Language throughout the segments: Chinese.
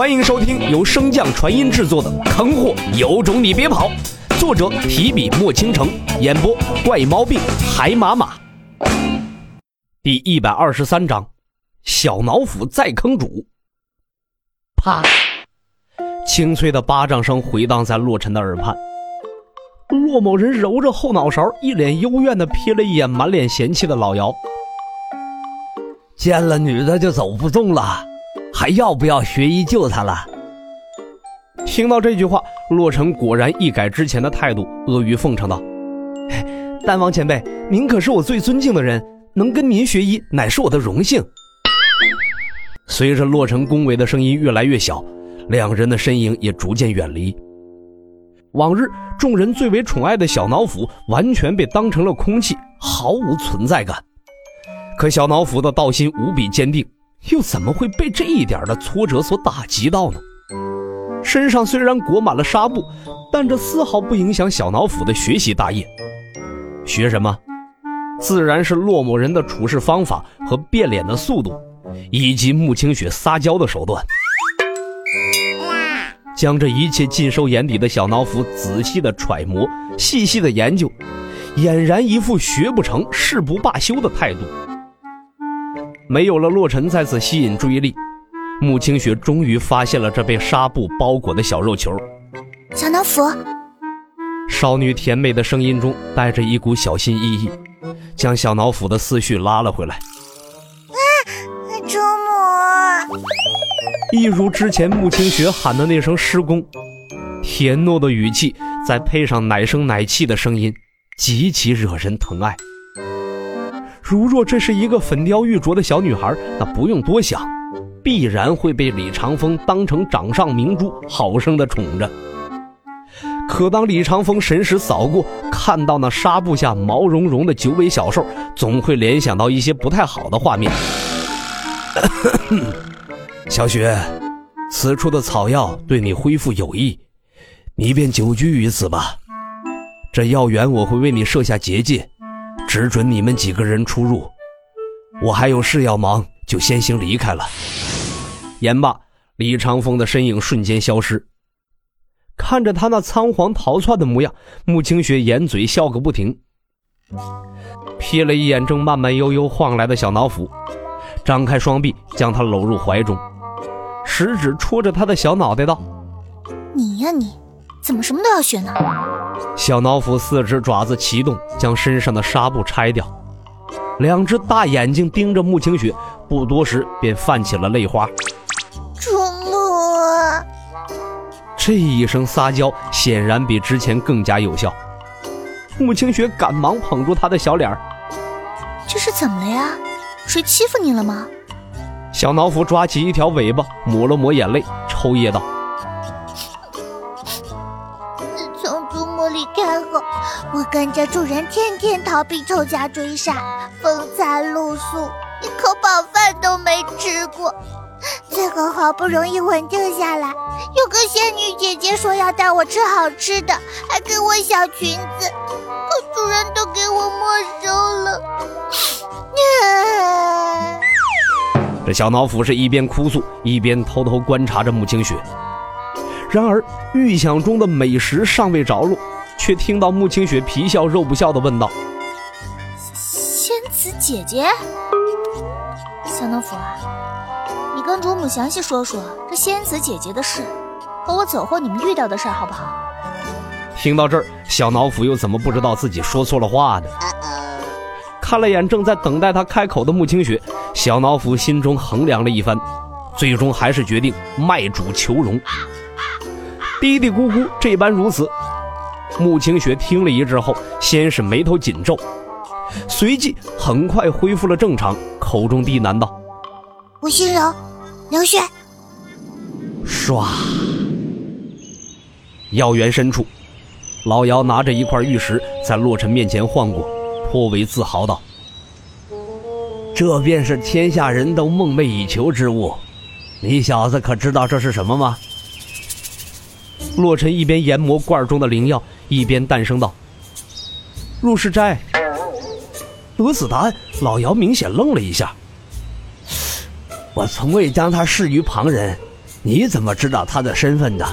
欢迎收听由升降传音制作的《坑货有种你别跑》，作者提笔墨倾城，演播怪毛病海马马。第一百二十三章，小脑斧再坑主。啪！清脆的巴掌声回荡在洛尘的耳畔。洛某人揉着后脑勺，一脸幽怨的瞥了一眼满脸嫌弃的老姚。见了女的就走不动了，还要不要学医救他了？听到这句话，洛尘果然一改之前的态度，阿谀奉承道：“丹王前辈，您可是我最尊敬的人，能跟您学医乃是我的荣幸。”随着洛尘恭维的声音越来越小，两人的身影也逐渐远离。往日众人最为宠爱的小脑斧，完全被当成了空气，毫无存在感。可小脑斧的道心无比坚定，又怎么会被这一点的挫折所打击到呢？身上虽然裹满了纱布，但这丝毫不影响小脑斧的学习大业。学什么？自然是骆某人的处事方法和变脸的速度，以及穆清雪撒娇的手段。将这一切尽收眼底的小脑斧仔细的揣摩，细细的研究，俨然一副学不成誓不罢休的态度。没有了洛尘再次吸引注意力，穆清雪终于发现了这被纱布包裹的小肉球。小脑斧，少女甜美的声音中带着一股小心翼翼，将小脑斧的思绪拉了回来。啊，祖母！一如之前穆清雪喊的那声师公，甜糯的语气再配上奶声奶气的声音，极其惹人疼爱。如若这是一个粉雕玉琢的小女孩，那不用多想，必然会被李长风当成掌上明珠，好生的宠着。可当李长风神识扫过，看到那纱布下毛茸茸的九尾小兽，总会联想到一些不太好的画面。小雪，此处的草药对你恢复有益，你便久居于此吧。这药园我会为你设下结界。只准你们几个人出入，我还有事要忙，就先行离开了。言罢，李长风的身影瞬间消失。看着他那仓皇逃窜的模样，穆清雪掩嘴笑个不停。瞥了一眼正慢慢悠悠晃来的小脑斧，张开双臂将他搂入怀中，食指戳着他的小脑袋道：“你呀你，怎么什么都要学呢？”小脑斧四只爪子齐动，将身上的纱布拆掉，两只大眼睛盯着穆清雪，不多时便泛起了泪花。主母，这一声撒娇显然比之前更加有效。穆清雪赶忙捧住他的小脸儿：“这是怎么了呀？谁欺负你了吗？”小脑斧抓起一条尾巴，抹了抹眼泪，抽噎道。跟着主人天天逃避仇家追杀，风餐露宿，一口饱饭都没吃过。最后好不容易稳定下来，有个仙女姐姐说要带我吃好吃的，还给我小裙子，可主人都给我没收了。这小脑斧是一边哭诉，一边偷偷观察着穆清雪。然而预想中的美食尚未着落。却听到穆清雪皮笑肉不笑的问道：“仙子姐姐，小脑斧啊，你跟主母详细说说这仙子姐姐的事，和我走后你们遇到的事好不好？”听到这儿，小脑斧又怎么不知道自己说错了话呢？看了眼正在等待他开口的穆清雪，小脑斧心中衡量了一番，最终还是决定卖主求荣。嘀嘀咕咕这般如此。穆清雪听了一阵后，先是眉头紧皱，随即很快恢复了正常，口中低喃道：“吴心柔，流血。”唰，药园深处，老姚拿着一块玉石在洛尘面前晃过，颇为自豪道：“这便是天下人都梦寐以求之物，你小子可知道这是什么吗？”洛尘一边研磨罐中的灵药。一边淡声道：“入室斋。”得此答案，老姚明显愣了一下。我从未将他视于旁人，你怎么知道他的身份的？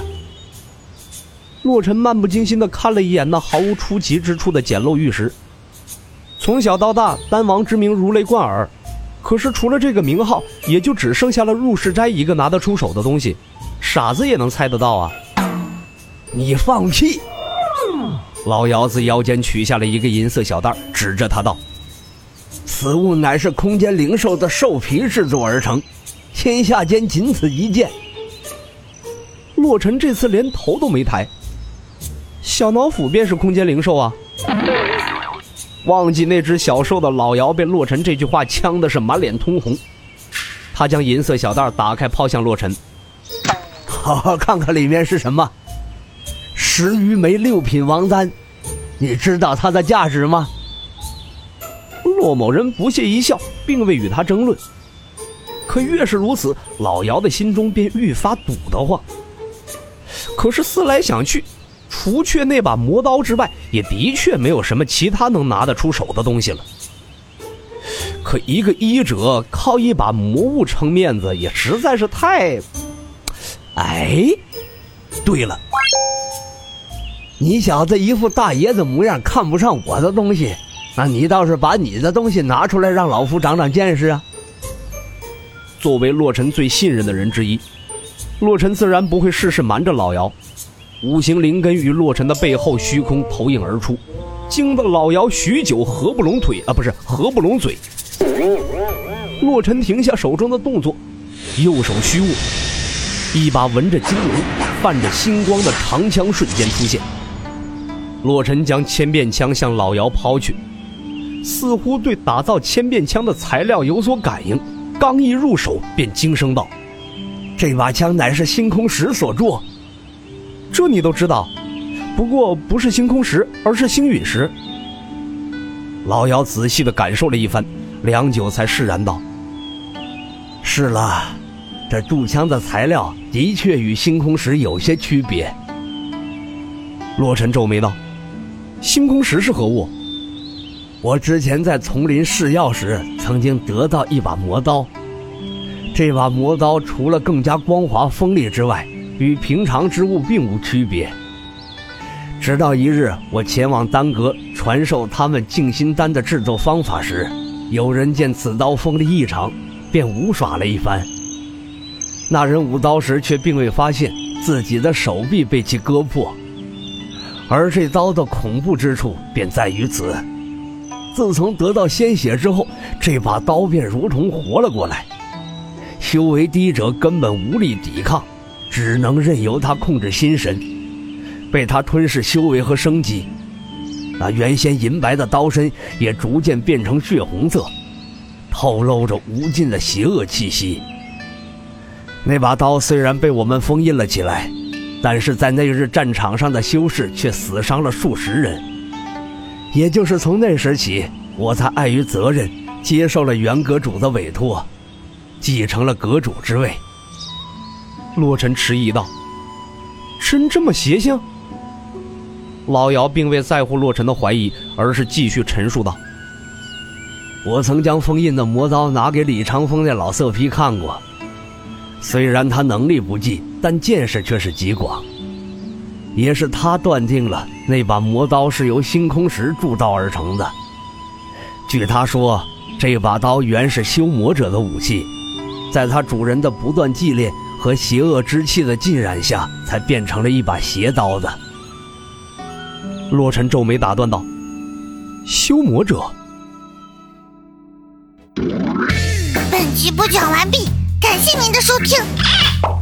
洛尘漫不经心地看了一眼那毫无出奇之处的简陋玉石。从小到大，丹王之名如雷贯耳，可是除了这个名号，也就只剩下了入世斋一个拿得出手的东西。傻子也能猜得到啊！你放屁！老姚子腰间取下了一个银色小袋，指着他道：“此物乃是空间灵兽的兽皮制作而成，天下间仅此一件。”洛尘这次连头都没抬。小脑斧便是空间灵兽啊！忘记那只小兽的老姚被洛尘这句话呛的是满脸通红。他将银色小袋打开，抛向洛尘：“ 好好看看里面是什么。”十余枚六品王丹，你知道它的价值吗？骆某人不屑一笑，并未与他争论。可越是如此，老姚的心中便愈发堵得慌。可是思来想去，除却那把魔刀之外，也的确没有什么其他能拿得出手的东西了。可一个医者靠一把魔物撑面子，也实在是太……哎，对了。你小子一副大爷子模样，看不上我的东西，那你倒是把你的东西拿出来，让老夫长长见识啊！作为洛尘最信任的人之一，洛尘自然不会事事瞒着老姚。五行灵根于洛尘的背后虚空投影而出，惊得老姚许久合不拢腿啊，不是合不拢嘴。洛尘停下手中的动作，右手虚握，一把纹着金龙、泛着星光的长枪瞬间出现。洛尘将千变枪向老姚抛去，似乎对打造千变枪的材料有所感应，刚一入手便惊声道：“这把枪乃是星空石所铸。”这你都知道？不过不是星空石，而是星陨石。老姚仔细的感受了一番，良久才释然道：“是了，这铸枪的材料的确与星空石有些区别。”洛尘皱眉道。星空石是何物？我之前在丛林试药时，曾经得到一把魔刀。这把魔刀除了更加光滑锋利之外，与平常之物并无区别。直到一日，我前往丹阁传授他们静心丹的制作方法时，有人见此刀锋利异常，便舞耍了一番。那人舞刀时，却并未发现自己的手臂被其割破。而这刀的恐怖之处便在于此：自从得到鲜血之后，这把刀便如同活了过来。修为低者根本无力抵抗，只能任由它控制心神，被它吞噬修为和生机。那原先银白的刀身也逐渐变成血红色，透露着无尽的邪恶气息。那把刀虽然被我们封印了起来。但是在那日战场上的修士却死伤了数十人，也就是从那时起，我才碍于责任，接受了元阁主的委托，继承了阁主之位。洛尘迟疑道：“真这么邪性？”老姚并未在乎洛尘的怀疑，而是继续陈述道：“我曾将封印的魔刀拿给李长风那老色批看过。”虽然他能力不济，但见识却是极广。也是他断定了那把魔刀是由星空石铸造而成的。据他说，这把刀原是修魔者的武器，在他主人的不断祭炼和邪恶之气的浸染下，才变成了一把邪刀的。洛尘皱眉打断道：“修魔者。”本集播讲完毕。感谢您的收听，